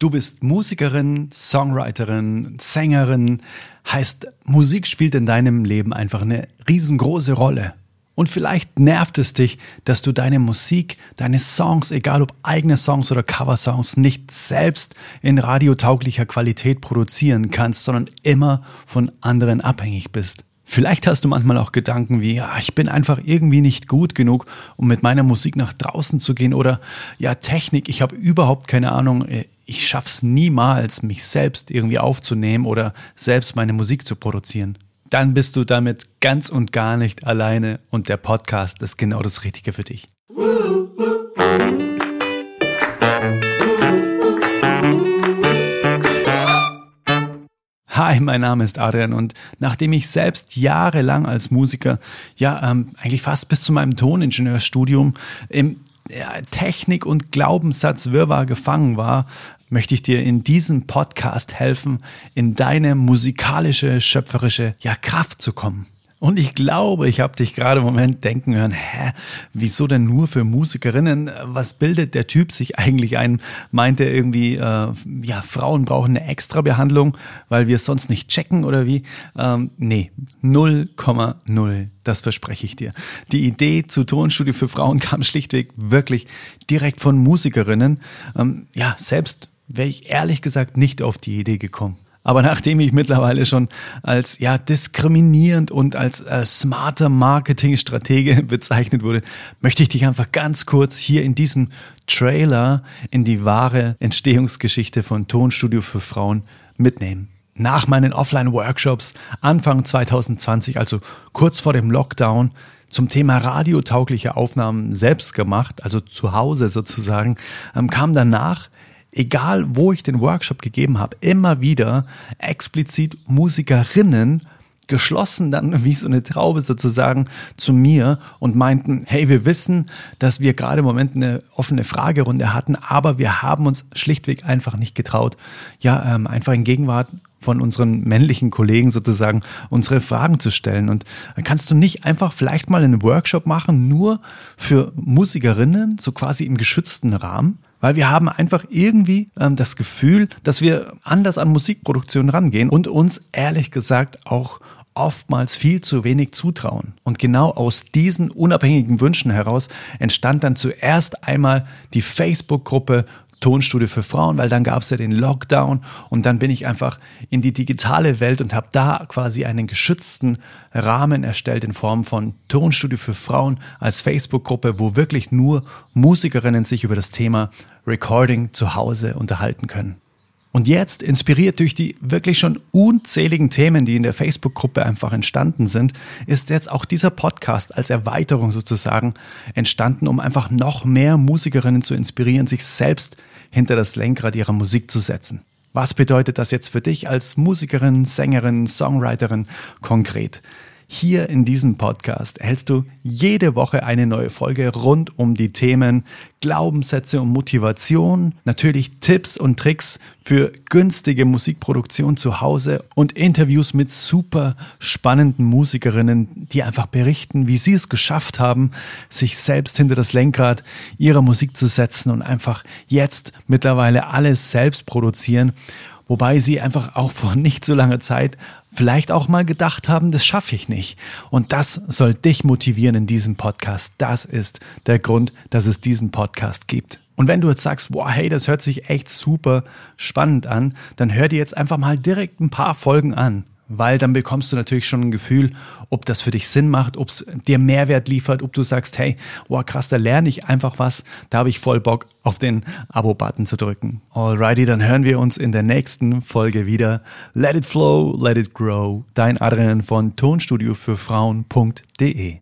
Du bist Musikerin, Songwriterin, Sängerin, heißt Musik spielt in deinem Leben einfach eine riesengroße Rolle. Und vielleicht nervt es dich, dass du deine Musik, deine Songs, egal ob eigene Songs oder Coversongs, nicht selbst in radiotauglicher Qualität produzieren kannst, sondern immer von anderen abhängig bist. Vielleicht hast du manchmal auch Gedanken wie, ja, ich bin einfach irgendwie nicht gut genug, um mit meiner Musik nach draußen zu gehen oder ja, Technik, ich habe überhaupt keine Ahnung, ich schaff's niemals, mich selbst irgendwie aufzunehmen oder selbst meine Musik zu produzieren. Dann bist du damit ganz und gar nicht alleine und der Podcast ist genau das Richtige für dich. Hi, mein Name ist Adrian und nachdem ich selbst jahrelang als Musiker, ja, ähm, eigentlich fast bis zu meinem Toningenieurstudium im Technik- und Glaubenssatzwirrwarr gefangen war, möchte ich dir in diesem Podcast helfen, in deine musikalische, schöpferische ja, Kraft zu kommen. Und ich glaube, ich habe dich gerade im Moment denken hören, hä, wieso denn nur für Musikerinnen? Was bildet der Typ sich eigentlich ein? Meint er irgendwie, äh, ja, Frauen brauchen eine extra Behandlung, weil wir es sonst nicht checken oder wie? Ähm, nee, 0,0. Das verspreche ich dir. Die Idee zu Tonstudio für Frauen kam schlichtweg wirklich direkt von Musikerinnen. Ähm, ja, selbst wäre ich ehrlich gesagt nicht auf die Idee gekommen. Aber nachdem ich mittlerweile schon als ja diskriminierend und als äh, smarter Marketingstratege bezeichnet wurde, möchte ich dich einfach ganz kurz hier in diesem Trailer in die wahre Entstehungsgeschichte von Tonstudio für Frauen mitnehmen. Nach meinen Offline-Workshops Anfang 2020, also kurz vor dem Lockdown, zum Thema radiotaugliche Aufnahmen selbst gemacht, also zu Hause sozusagen, ähm, kam danach egal wo ich den Workshop gegeben habe, immer wieder explizit Musikerinnen geschlossen dann wie so eine Traube sozusagen zu mir und meinten, hey, wir wissen, dass wir gerade im Moment eine offene Fragerunde hatten, aber wir haben uns schlichtweg einfach nicht getraut, ja, ähm, einfach in Gegenwart von unseren männlichen Kollegen sozusagen unsere Fragen zu stellen. Und kannst du nicht einfach vielleicht mal einen Workshop machen, nur für Musikerinnen, so quasi im geschützten Rahmen, weil wir haben einfach irgendwie ähm, das Gefühl, dass wir anders an Musikproduktion rangehen und uns ehrlich gesagt auch oftmals viel zu wenig zutrauen. Und genau aus diesen unabhängigen Wünschen heraus entstand dann zuerst einmal die Facebook-Gruppe Tonstudio für Frauen, weil dann gab es ja den Lockdown und dann bin ich einfach in die digitale Welt und habe da quasi einen geschützten Rahmen erstellt in Form von Tonstudio für Frauen als Facebook-Gruppe, wo wirklich nur Musikerinnen sich über das Thema Recording zu Hause unterhalten können. Und jetzt, inspiriert durch die wirklich schon unzähligen Themen, die in der Facebook-Gruppe einfach entstanden sind, ist jetzt auch dieser Podcast als Erweiterung sozusagen entstanden, um einfach noch mehr Musikerinnen zu inspirieren, sich selbst hinter das Lenkrad ihrer Musik zu setzen. Was bedeutet das jetzt für dich als Musikerin, Sängerin, Songwriterin konkret? Hier in diesem Podcast erhältst du jede Woche eine neue Folge rund um die Themen Glaubenssätze und Motivation, natürlich Tipps und Tricks für günstige Musikproduktion zu Hause und Interviews mit super spannenden Musikerinnen, die einfach berichten, wie sie es geschafft haben, sich selbst hinter das Lenkrad ihrer Musik zu setzen und einfach jetzt mittlerweile alles selbst produzieren wobei sie einfach auch vor nicht so langer Zeit vielleicht auch mal gedacht haben, das schaffe ich nicht. Und das soll dich motivieren in diesem Podcast. Das ist der Grund, dass es diesen Podcast gibt. Und wenn du jetzt sagst, wow, hey, das hört sich echt super spannend an, dann hör dir jetzt einfach mal direkt ein paar Folgen an weil dann bekommst du natürlich schon ein Gefühl, ob das für dich Sinn macht, ob es dir Mehrwert liefert, ob du sagst, hey, wow, krass, da lerne ich einfach was, da habe ich voll Bock auf den Abo-Button zu drücken. Alrighty, dann hören wir uns in der nächsten Folge wieder. Let it flow, let it grow. Dein Adrian von Tonstudio für Frauen.de.